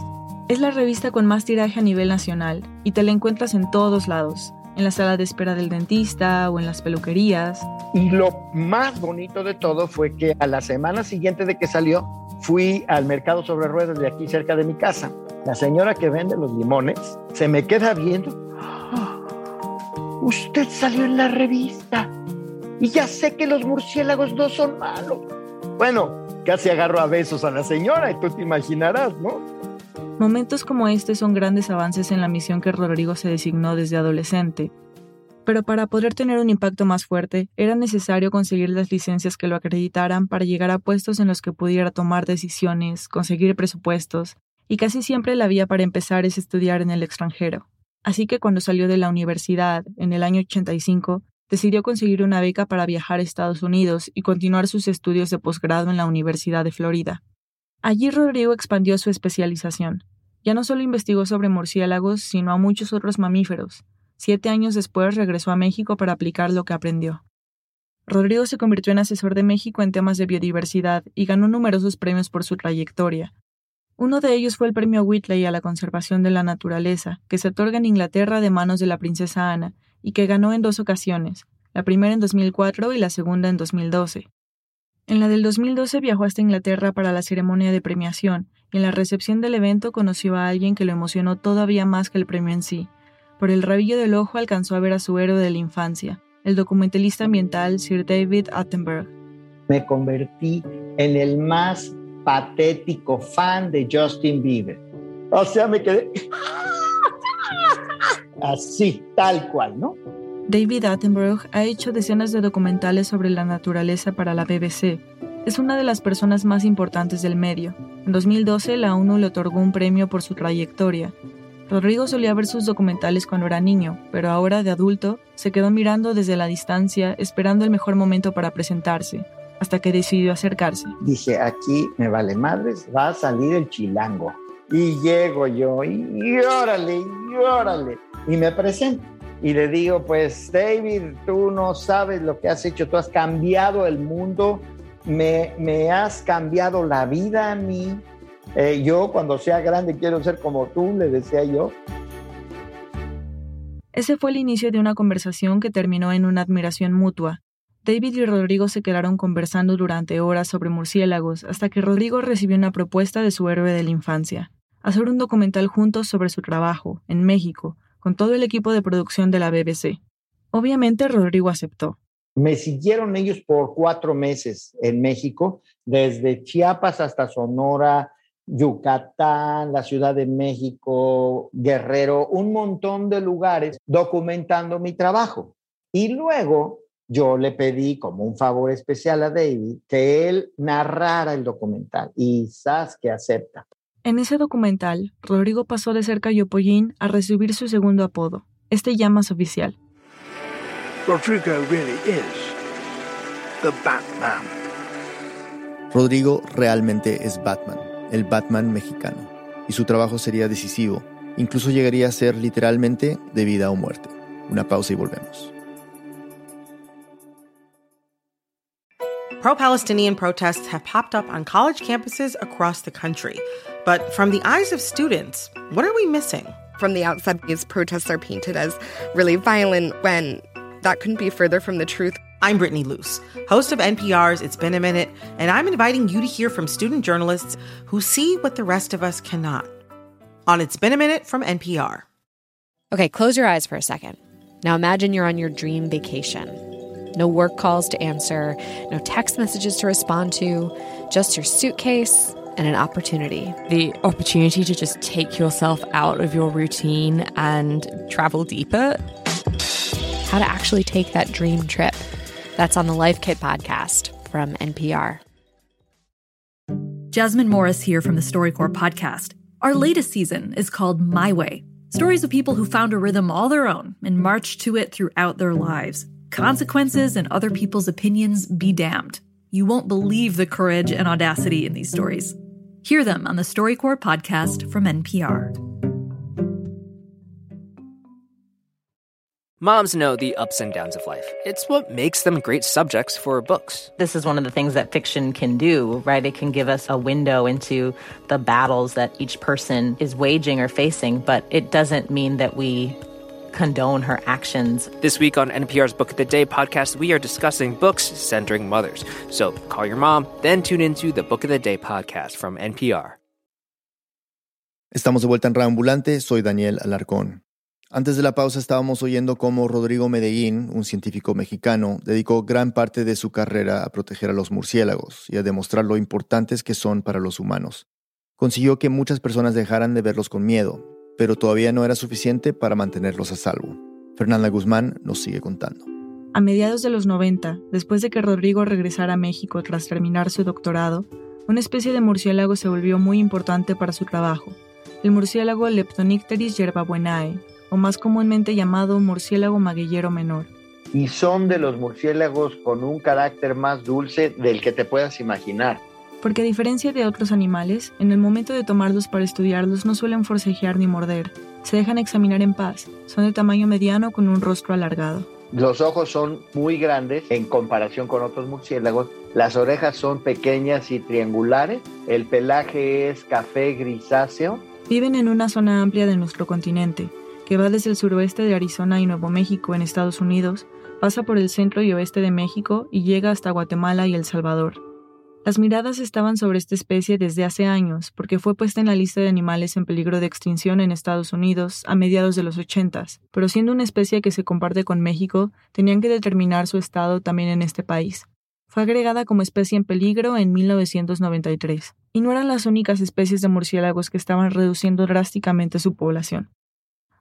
K: Es la revista con más tiraje a nivel nacional y te la encuentras en todos lados, en la sala de espera del dentista o en las peluquerías.
C: Y lo más bonito de todo fue que a la semana siguiente de que salió, fui al mercado sobre ruedas de aquí cerca de mi casa. La señora que vende los limones se me queda viendo. Usted salió en la revista y ya sé que los murciélagos no son malos. Bueno, casi agarro a besos a la señora y tú te imaginarás, ¿no?
K: Momentos como este son grandes avances en la misión que Rodrigo se designó desde adolescente. Pero para poder tener un impacto más fuerte, era necesario conseguir las licencias que lo acreditaran para llegar a puestos en los que pudiera tomar decisiones, conseguir presupuestos, y casi siempre la vía para empezar es estudiar en el extranjero. Así que cuando salió de la universidad, en el año 85, decidió conseguir una beca para viajar a Estados Unidos y continuar sus estudios de posgrado en la Universidad de Florida. Allí Rodrigo expandió su especialización. Ya no solo investigó sobre murciélagos, sino a muchos otros mamíferos. Siete años después regresó a México para aplicar lo que aprendió. Rodrigo se convirtió en asesor de México en temas de biodiversidad y ganó numerosos premios por su trayectoria. Uno de ellos fue el premio Whitley a la conservación de la naturaleza, que se otorga en Inglaterra de manos de la princesa Ana, y que ganó en dos ocasiones, la primera en 2004 y la segunda en 2012. En la del 2012 viajó hasta Inglaterra para la ceremonia de premiación y en la recepción del evento conoció a alguien que lo emocionó todavía más que el premio en sí. Por el rabillo del ojo alcanzó a ver a su héroe de la infancia, el documentalista ambiental Sir David Attenborough.
C: Me convertí en el más patético fan de Justin Bieber. O sea, me quedé así, tal cual, ¿no?
K: David Attenborough ha hecho decenas de documentales sobre la naturaleza para la BBC. Es una de las personas más importantes del medio. En 2012 la ONU le otorgó un premio por su trayectoria. Rodrigo solía ver sus documentales cuando era niño, pero ahora de adulto se quedó mirando desde la distancia, esperando el mejor momento para presentarse, hasta que decidió acercarse.
C: Dije, aquí me vale madres, va a salir el chilango. Y llego yo, y órale, y órale, y me presento y le digo, pues David, tú no sabes lo que has hecho, tú has cambiado el mundo, me, me has cambiado la vida a mí. Eh, yo cuando sea grande quiero ser como tú, le decía yo.
K: Ese fue el inicio de una conversación que terminó en una admiración mutua. David y Rodrigo se quedaron conversando durante horas sobre murciélagos hasta que Rodrigo recibió una propuesta de su héroe de la infancia, hacer un documental juntos sobre su trabajo, en México, con todo el equipo de producción de la BBC. Obviamente Rodrigo aceptó.
C: Me siguieron ellos por cuatro meses en México, desde Chiapas hasta Sonora, Yucatán, la Ciudad de México, Guerrero, un montón de lugares documentando mi trabajo. Y luego yo le pedí como un favor especial a David que él narrara el documental y sabes que acepta.
K: En ese documental, Rodrigo pasó de ser Cayopollín a recibir su segundo apodo, este ya más oficial.
B: Rodrigo really is the Batman. Rodrigo realmente es Batman, el Batman mexicano, y su trabajo sería decisivo, incluso llegaría a ser literalmente de vida o muerte. Una pausa y volvemos.
M: Pro Palestinian protests have popped up on college campuses across the country. But from the eyes of students, what are we missing?
N: From the outside, these protests are painted as really violent when that couldn't be further from the truth.
M: I'm Brittany Luce, host of NPR's It's Been a Minute, and I'm inviting you to hear from student journalists who see what the rest of us cannot. On It's Been a Minute from NPR.
O: Okay, close your eyes for a second. Now imagine you're on your dream vacation. No work calls to answer, no text messages to respond to, just your suitcase and an opportunity.
P: The opportunity to just take yourself out of your routine and travel deeper.
O: How to actually take that dream trip. That's on the Life Kit podcast from NPR.
Q: Jasmine Morris here from the StoryCorps podcast. Our latest season is called My Way stories of people who found a rhythm all their own and marched to it throughout their lives. Consequences and other people's opinions be damned. You won't believe the courage and audacity in these stories. Hear them on the StoryCorps podcast from NPR.
R: Moms know the ups and downs of life. It's what makes them great subjects for books.
S: This is one of the things that fiction can do, right? It can give us a window into the battles that each person is waging or facing, but it doesn't mean that we condone her actions.
R: This week on NPR's Book of the Day podcast, we are discussing books centering mothers. So call your mom, then tune into the Book of the Day podcast from NPR.
B: Estamos de vuelta en Reambulante, soy Daniel Alarcón. Antes de la pausa estábamos oyendo cómo Rodrigo Medellín, un científico mexicano, dedicó gran parte de su carrera a proteger a los murciélagos y a demostrar lo importantes que son para los humanos. Consiguió que muchas personas dejaran de verlos con miedo, pero todavía no era suficiente para mantenerlos a salvo. Fernanda Guzmán nos sigue contando.
K: A mediados de los 90, después de que Rodrigo regresara a México tras terminar su doctorado, una especie de murciélago se volvió muy importante para su trabajo, el murciélago Leptonicteris yerbabuenae, o más comúnmente llamado murciélago maguillero menor.
C: Y son de los murciélagos con un carácter más dulce del que te puedas imaginar.
K: Porque a diferencia de otros animales, en el momento de tomarlos para estudiarlos no suelen forcejear ni morder, se dejan examinar en paz, son de tamaño mediano con un rostro alargado.
C: Los ojos son muy grandes en comparación con otros murciélagos, las orejas son pequeñas y triangulares, el pelaje es café grisáceo.
K: Viven en una zona amplia de nuestro continente, que va desde el suroeste de Arizona y Nuevo México en Estados Unidos, pasa por el centro y oeste de México y llega hasta Guatemala y El Salvador. Las miradas estaban sobre esta especie desde hace años, porque fue puesta en la lista de animales en peligro de extinción en Estados Unidos a mediados de los 80, pero siendo una especie que se comparte con México, tenían que determinar su estado también en este país. Fue agregada como especie en peligro en 1993, y no eran las únicas especies de murciélagos que estaban reduciendo drásticamente su población.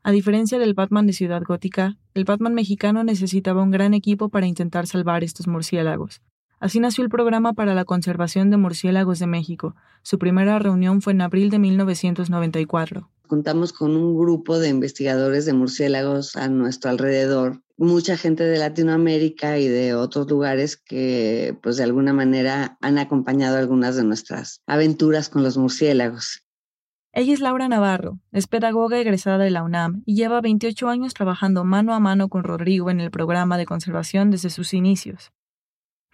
K: A diferencia del Batman de Ciudad Gótica, el Batman mexicano necesitaba un gran equipo para intentar salvar estos murciélagos. Así nació el Programa para la Conservación de Murciélagos de México. Su primera reunión fue en abril de 1994.
T: Contamos con un grupo de investigadores de murciélagos a nuestro alrededor, mucha gente de Latinoamérica y de otros lugares que pues de alguna manera han acompañado algunas de nuestras aventuras con los murciélagos.
K: Ella es Laura Navarro, es pedagoga egresada de la UNAM y lleva 28 años trabajando mano a mano con Rodrigo en el programa de conservación desde sus inicios.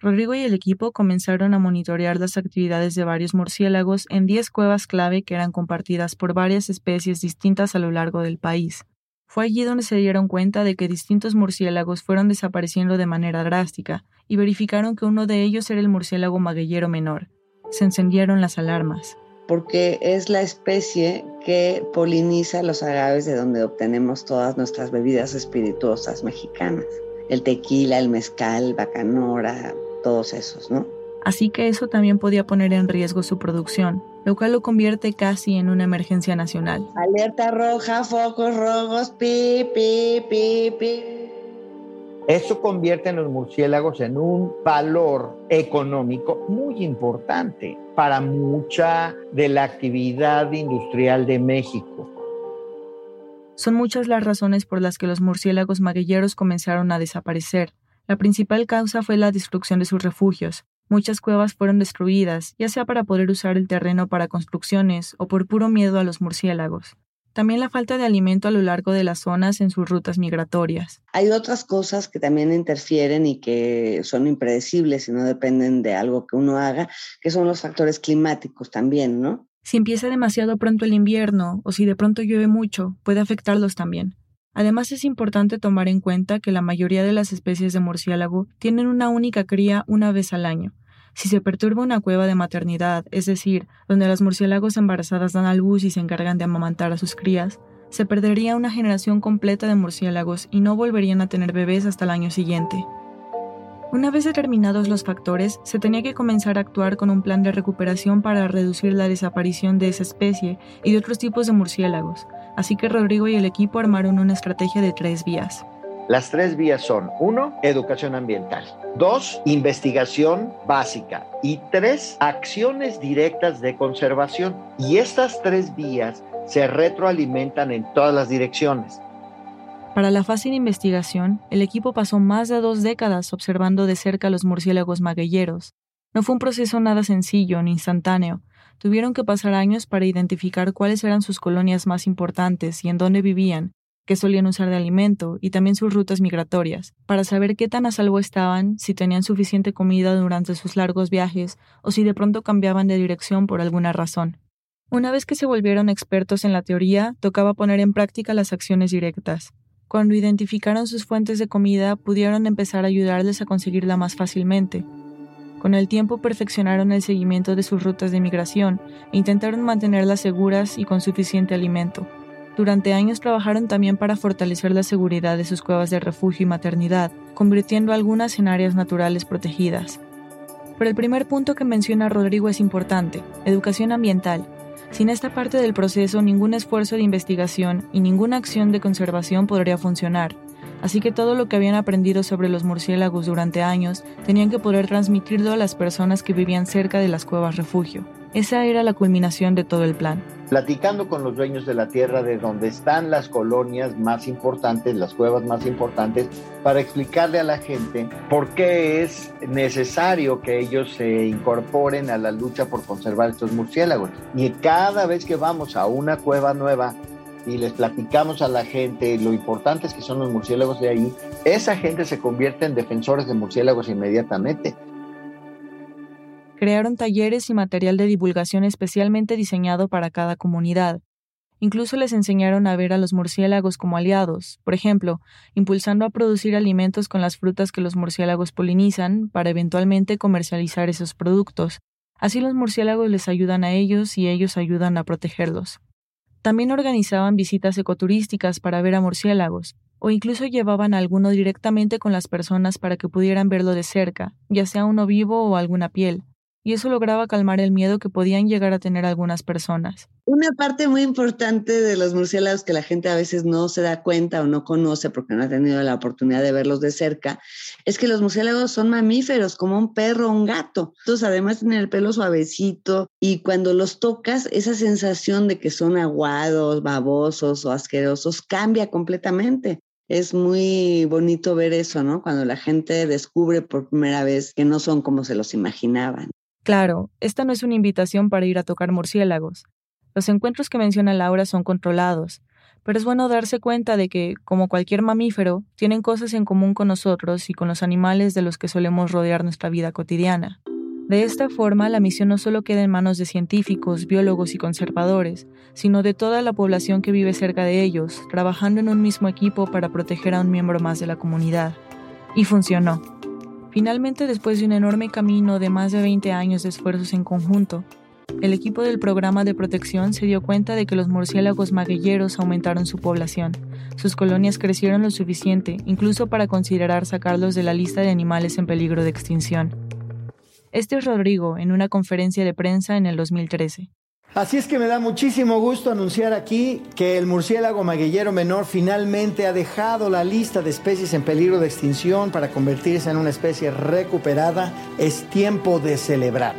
K: Rodrigo y el equipo comenzaron a monitorear las actividades de varios murciélagos en 10 cuevas clave que eran compartidas por varias especies distintas a lo largo del país. Fue allí donde se dieron cuenta de que distintos murciélagos fueron desapareciendo de manera drástica y verificaron que uno de ellos era el murciélago maguillero menor. Se encendieron las alarmas
T: porque es la especie que poliniza los agaves de donde obtenemos todas nuestras bebidas espirituosas mexicanas. El tequila, el mezcal, bacanora, todos esos, ¿no?
K: Así que eso también podía poner en riesgo su producción, lo cual lo convierte casi en una emergencia nacional.
T: Alerta roja, focos rojos, pi, pi, pi, pi.
C: Eso convierte a los murciélagos en un valor económico muy importante para mucha de la actividad industrial de México.
K: Son muchas las razones por las que los murciélagos maguilleros comenzaron a desaparecer. La principal causa fue la destrucción de sus refugios. Muchas cuevas fueron destruidas, ya sea para poder usar el terreno para construcciones o por puro miedo a los murciélagos. También la falta de alimento a lo largo de las zonas en sus rutas migratorias.
T: Hay otras cosas que también interfieren y que son impredecibles y no dependen de algo que uno haga, que son los factores climáticos también, ¿no?
K: Si empieza demasiado pronto el invierno o si de pronto llueve mucho, puede afectarlos también. Además es importante tomar en cuenta que la mayoría de las especies de murciélago tienen una única cría una vez al año, si se perturba una cueva de maternidad, es decir, donde las murciélagos embarazadas dan a luz y se encargan de amamantar a sus crías, se perdería una generación completa de murciélagos y no volverían a tener bebés hasta el año siguiente. Una vez determinados los factores, se tenía que comenzar a actuar con un plan de recuperación para reducir la desaparición de esa especie y de otros tipos de murciélagos, así que Rodrigo y el equipo armaron una estrategia de tres vías.
C: Las tres vías son, uno, educación ambiental, dos, investigación básica y tres, acciones directas de conservación. Y estas tres vías se retroalimentan en todas las direcciones.
K: Para la fase de investigación, el equipo pasó más de dos décadas observando de cerca los murciélagos maguilleros. No fue un proceso nada sencillo ni instantáneo. Tuvieron que pasar años para identificar cuáles eran sus colonias más importantes y en dónde vivían, que solían usar de alimento y también sus rutas migratorias, para saber qué tan a salvo estaban, si tenían suficiente comida durante sus largos viajes o si de pronto cambiaban de dirección por alguna razón. Una vez que se volvieron expertos en la teoría, tocaba poner en práctica las acciones directas. Cuando identificaron sus fuentes de comida, pudieron empezar a ayudarles a conseguirla más fácilmente. Con el tiempo perfeccionaron el seguimiento de sus rutas de migración e intentaron mantenerlas seguras y con suficiente alimento. Durante años trabajaron también para fortalecer la seguridad de sus cuevas de refugio y maternidad, convirtiendo algunas en áreas naturales protegidas. Pero el primer punto que menciona Rodrigo es importante, educación ambiental. Sin esta parte del proceso, ningún esfuerzo de investigación y ninguna acción de conservación podría funcionar. Así que todo lo que habían aprendido sobre los murciélagos durante años tenían que poder transmitirlo a las personas que vivían cerca de las cuevas refugio. Esa era la culminación de todo el plan
C: platicando con los dueños de la tierra de donde están las colonias más importantes, las cuevas más importantes, para explicarle a la gente por qué es necesario que ellos se incorporen a la lucha por conservar estos murciélagos. Y cada vez que vamos a una cueva nueva, y les platicamos a la gente lo importantes que son los murciélagos de ahí, esa gente se convierte en defensores de murciélagos inmediatamente
K: crearon talleres y material de divulgación especialmente diseñado para cada comunidad. Incluso les enseñaron a ver a los murciélagos como aliados, por ejemplo, impulsando a producir alimentos con las frutas que los murciélagos polinizan para eventualmente comercializar esos productos. Así los murciélagos les ayudan a ellos y ellos ayudan a protegerlos. También organizaban visitas ecoturísticas para ver a murciélagos, o incluso llevaban a alguno directamente con las personas para que pudieran verlo de cerca, ya sea uno vivo o alguna piel y eso lograba calmar el miedo que podían llegar a tener algunas personas.
T: Una parte muy importante de los murciélagos que la gente a veces no se da cuenta o no conoce porque no ha tenido la oportunidad de verlos de cerca, es que los murciélagos son mamíferos, como un perro o un gato. Entonces, además tienen el pelo suavecito y cuando los tocas, esa sensación de que son aguados, babosos o asquerosos cambia completamente es muy bonito ver eso, ¿no? Cuando la gente descubre por primera vez que no son como se los imaginaban.
K: Claro, esta no es una invitación para ir a tocar murciélagos. Los encuentros que menciona Laura son controlados, pero es bueno darse cuenta de que, como cualquier mamífero, tienen cosas en común con nosotros y con los animales de los que solemos rodear nuestra vida cotidiana. De esta forma, la misión no solo queda en manos de científicos, biólogos y conservadores, sino de toda la población que vive cerca de ellos, trabajando en un mismo equipo para proteger a un miembro más de la comunidad. Y funcionó. Finalmente, después de un enorme camino de más de 20 años de esfuerzos en conjunto, el equipo del programa de protección se dio cuenta de que los murciélagos maguilleros aumentaron su población. Sus colonias crecieron lo suficiente, incluso para considerar sacarlos de la lista de animales en peligro de extinción. Este es Rodrigo en una conferencia de prensa en el 2013.
C: Así es que me da muchísimo gusto anunciar aquí que el murciélago maguillero menor finalmente ha dejado la lista de especies en peligro de extinción para convertirse en una especie recuperada. Es tiempo de celebrar.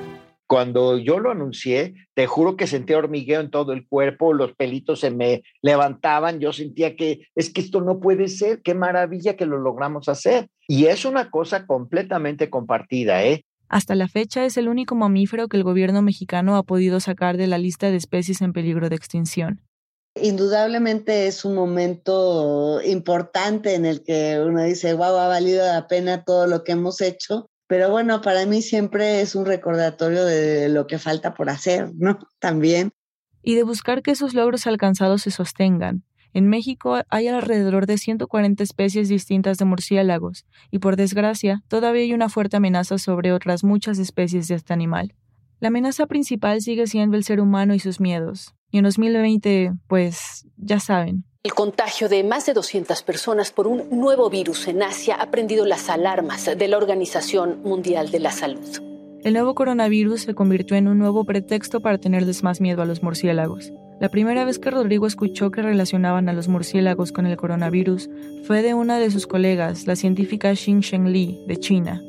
C: Cuando yo lo anuncié, te juro que sentía hormigueo en todo el cuerpo, los pelitos se me levantaban, yo sentía que es que esto no puede ser, qué maravilla que lo logramos hacer. Y es una cosa completamente compartida, ¿eh?
K: Hasta la fecha es el único mamífero que el gobierno mexicano ha podido sacar de la lista de especies en peligro de extinción.
T: Indudablemente es un momento importante en el que uno dice, wow, ha valido la pena todo lo que hemos hecho, pero bueno, para mí siempre es un recordatorio de lo que falta por hacer, ¿no? También.
K: Y de buscar que esos logros alcanzados se sostengan, en México hay alrededor de 140 especies distintas de murciélagos, y por desgracia, todavía hay una fuerte amenaza sobre otras muchas especies de este animal. La amenaza principal sigue siendo el ser humano y sus miedos. Y en 2020, pues, ya saben.
U: El contagio de más de 200 personas por un nuevo virus en Asia ha prendido las alarmas de la Organización Mundial de la Salud.
K: El nuevo coronavirus se convirtió en un nuevo pretexto para tenerles más miedo a los murciélagos. La primera vez que Rodrigo escuchó que relacionaban a los murciélagos con el coronavirus fue de una de sus colegas, la científica Xin Li, de China.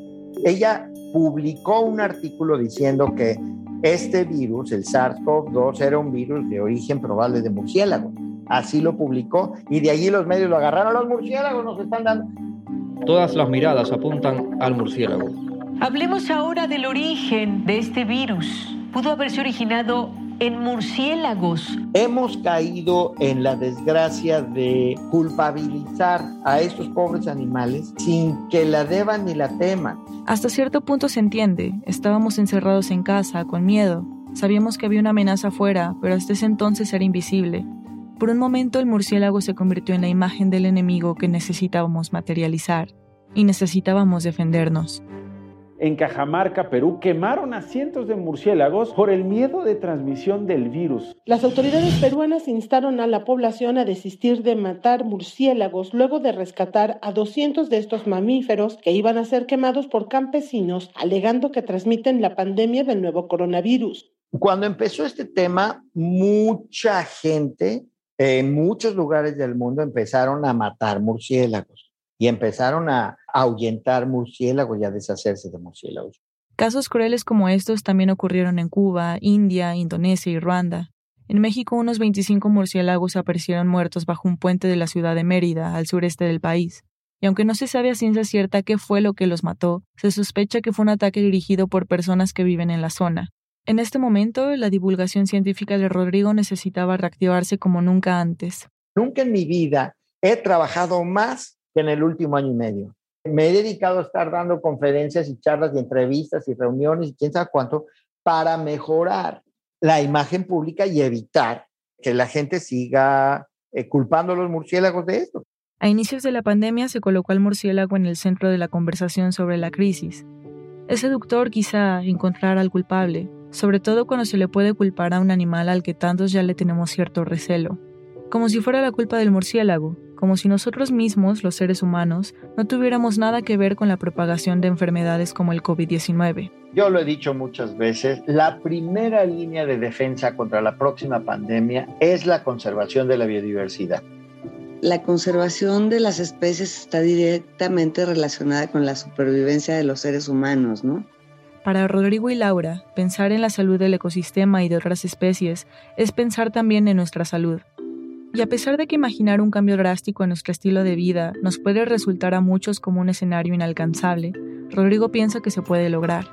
C: Ella publicó un artículo diciendo que este virus, el SARS-CoV-2, era un virus de origen probable de murciélago. Así lo publicó y de allí los medios lo agarraron. Los murciélagos nos están dando.
V: Todas las miradas apuntan al murciélago.
W: Hablemos ahora del origen de este virus. Pudo haberse originado en murciélagos.
C: Hemos caído en la desgracia de culpabilizar a estos pobres animales sin que la deban ni la teman.
K: Hasta cierto punto se entiende. Estábamos encerrados en casa, con miedo. Sabíamos que había una amenaza afuera, pero hasta ese entonces era invisible. Por un momento el murciélago se convirtió en la imagen del enemigo que necesitábamos materializar y necesitábamos defendernos
X: en Cajamarca, Perú, quemaron a cientos de murciélagos por el miedo de transmisión del virus.
Y: Las autoridades peruanas instaron a la población a desistir de matar murciélagos luego de rescatar a 200 de estos mamíferos que iban a ser quemados por campesinos, alegando que transmiten la pandemia del nuevo coronavirus.
C: Cuando empezó este tema, mucha gente en muchos lugares del mundo empezaron a matar murciélagos y empezaron a ahuyentar murciélagos y a deshacerse de murciélagos.
K: Casos crueles como estos también ocurrieron en Cuba, India, Indonesia y Ruanda. En México unos 25 murciélagos aparecieron muertos bajo un puente de la ciudad de Mérida, al sureste del país. Y aunque no se sabe a ciencia cierta qué fue lo que los mató, se sospecha que fue un ataque dirigido por personas que viven en la zona. En este momento, la divulgación científica de Rodrigo necesitaba reactivarse como nunca antes.
C: Nunca en mi vida he trabajado más en el último año y medio. Me he dedicado a estar dando conferencias y charlas y entrevistas y reuniones y quién sabe cuánto para mejorar la imagen pública y evitar que la gente siga eh, culpando a los murciélagos de esto.
K: A inicios de la pandemia se colocó al murciélago en el centro de la conversación sobre la crisis. Es seductor quizá encontrar al culpable, sobre todo cuando se le puede culpar a un animal al que tantos ya le tenemos cierto recelo como si fuera la culpa del murciélago, como si nosotros mismos, los seres humanos, no tuviéramos nada que ver con la propagación de enfermedades como el COVID-19.
C: Yo lo he dicho muchas veces, la primera línea de defensa contra la próxima pandemia es la conservación de la biodiversidad.
T: La conservación de las especies está directamente relacionada con la supervivencia de los seres humanos, ¿no?
K: Para Rodrigo y Laura, pensar en la salud del ecosistema y de otras especies es pensar también en nuestra salud. Y a pesar de que imaginar un cambio drástico en nuestro estilo de vida nos puede resultar a muchos como un escenario inalcanzable, Rodrigo piensa que se puede lograr.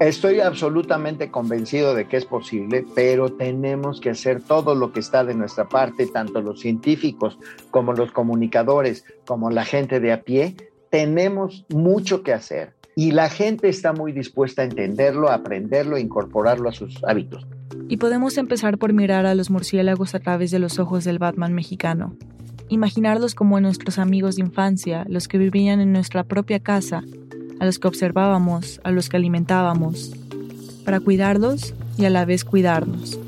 C: Estoy absolutamente convencido de que es posible, pero tenemos que hacer todo lo que está de nuestra parte, tanto los científicos como los comunicadores, como la gente de a pie. Tenemos mucho que hacer y la gente está muy dispuesta a entenderlo, aprenderlo e incorporarlo a sus hábitos.
K: Y podemos empezar por mirar a los murciélagos a través de los ojos del Batman mexicano. Imaginarlos como nuestros amigos de infancia, los que vivían en nuestra propia casa, a los que observábamos, a los que alimentábamos, para cuidarlos y a la vez cuidarnos.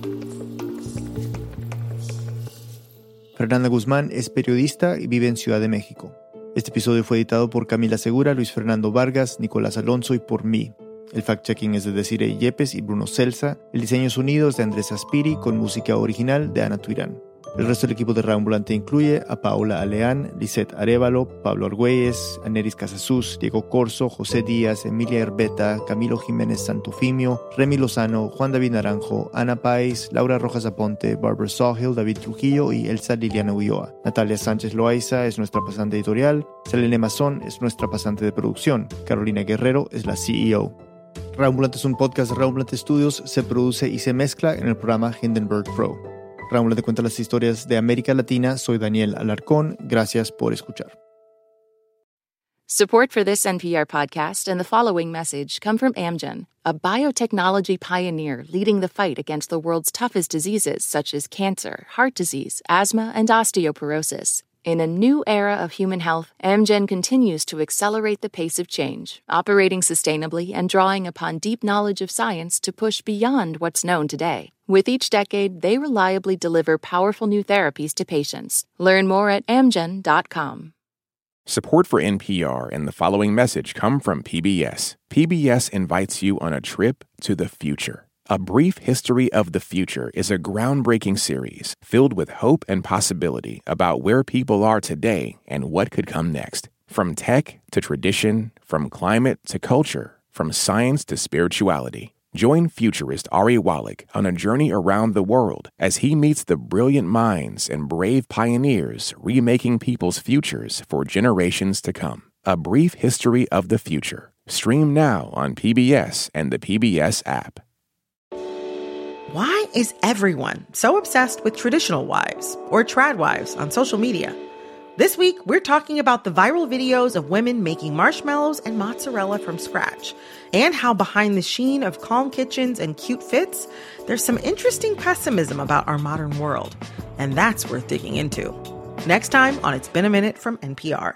B: Fernanda Guzmán es periodista y vive en Ciudad de México. Este episodio fue editado por Camila Segura, Luis Fernando Vargas, Nicolás Alonso y por mí, El fact-checking es de Desiree Yepes y Bruno Celsa. El diseño sonido es de Andrés Aspiri con música original de Ana Tuirán. El resto del equipo de Reambulante incluye a Paola Aleán, Lisette Arevalo, Pablo Argüelles, Aneris Casasus, Diego Corso, José Díaz, Emilia Herbeta, Camilo Jiménez Santofimio, Remy Lozano, Juan David Naranjo, Ana Páez, Laura Rojas Aponte, Barbara Sawhill, David Trujillo y Elsa Liliana Ulloa. Natalia Sánchez Loaiza es nuestra pasante editorial, Selene Mazón es nuestra pasante de producción, Carolina Guerrero es la CEO. Reambulante es un podcast de Reambulante Studios, se produce y se mezcla en el programa Hindenburg Pro. Te cuenta las historias de América Latina. Soy Daniel Alarcón. Gracias por escuchar.
Z: Support for this NPR podcast and the following message come from Amgen, a biotechnology pioneer leading the fight against the world's toughest diseases such as cancer, heart disease, asthma, and osteoporosis. In a new era of human health, Amgen continues to accelerate the pace of change, operating sustainably and drawing upon deep knowledge of science to push beyond what's known today. With each decade, they reliably deliver powerful new therapies to patients. Learn more at amgen.com.
A: Support for NPR and the following message come from PBS. PBS invites you on a trip to the future. A Brief History of the Future is a groundbreaking series filled with hope and possibility about where people are today and what could come next. From tech to tradition, from climate to culture, from science to spirituality. Join futurist Ari Wallach on a journey around the world as he meets the brilliant minds and brave pioneers remaking people's futures for generations to come. A Brief History of the Future. Stream now on PBS and the PBS app.
M: Why is everyone so obsessed with traditional wives or trad wives on social media? This week, we're talking about the viral videos of women making marshmallows and mozzarella from scratch, and how behind the sheen of calm kitchens and cute fits, there's some interesting pessimism about our modern world. And that's worth digging into. Next time on It's Been a Minute from NPR.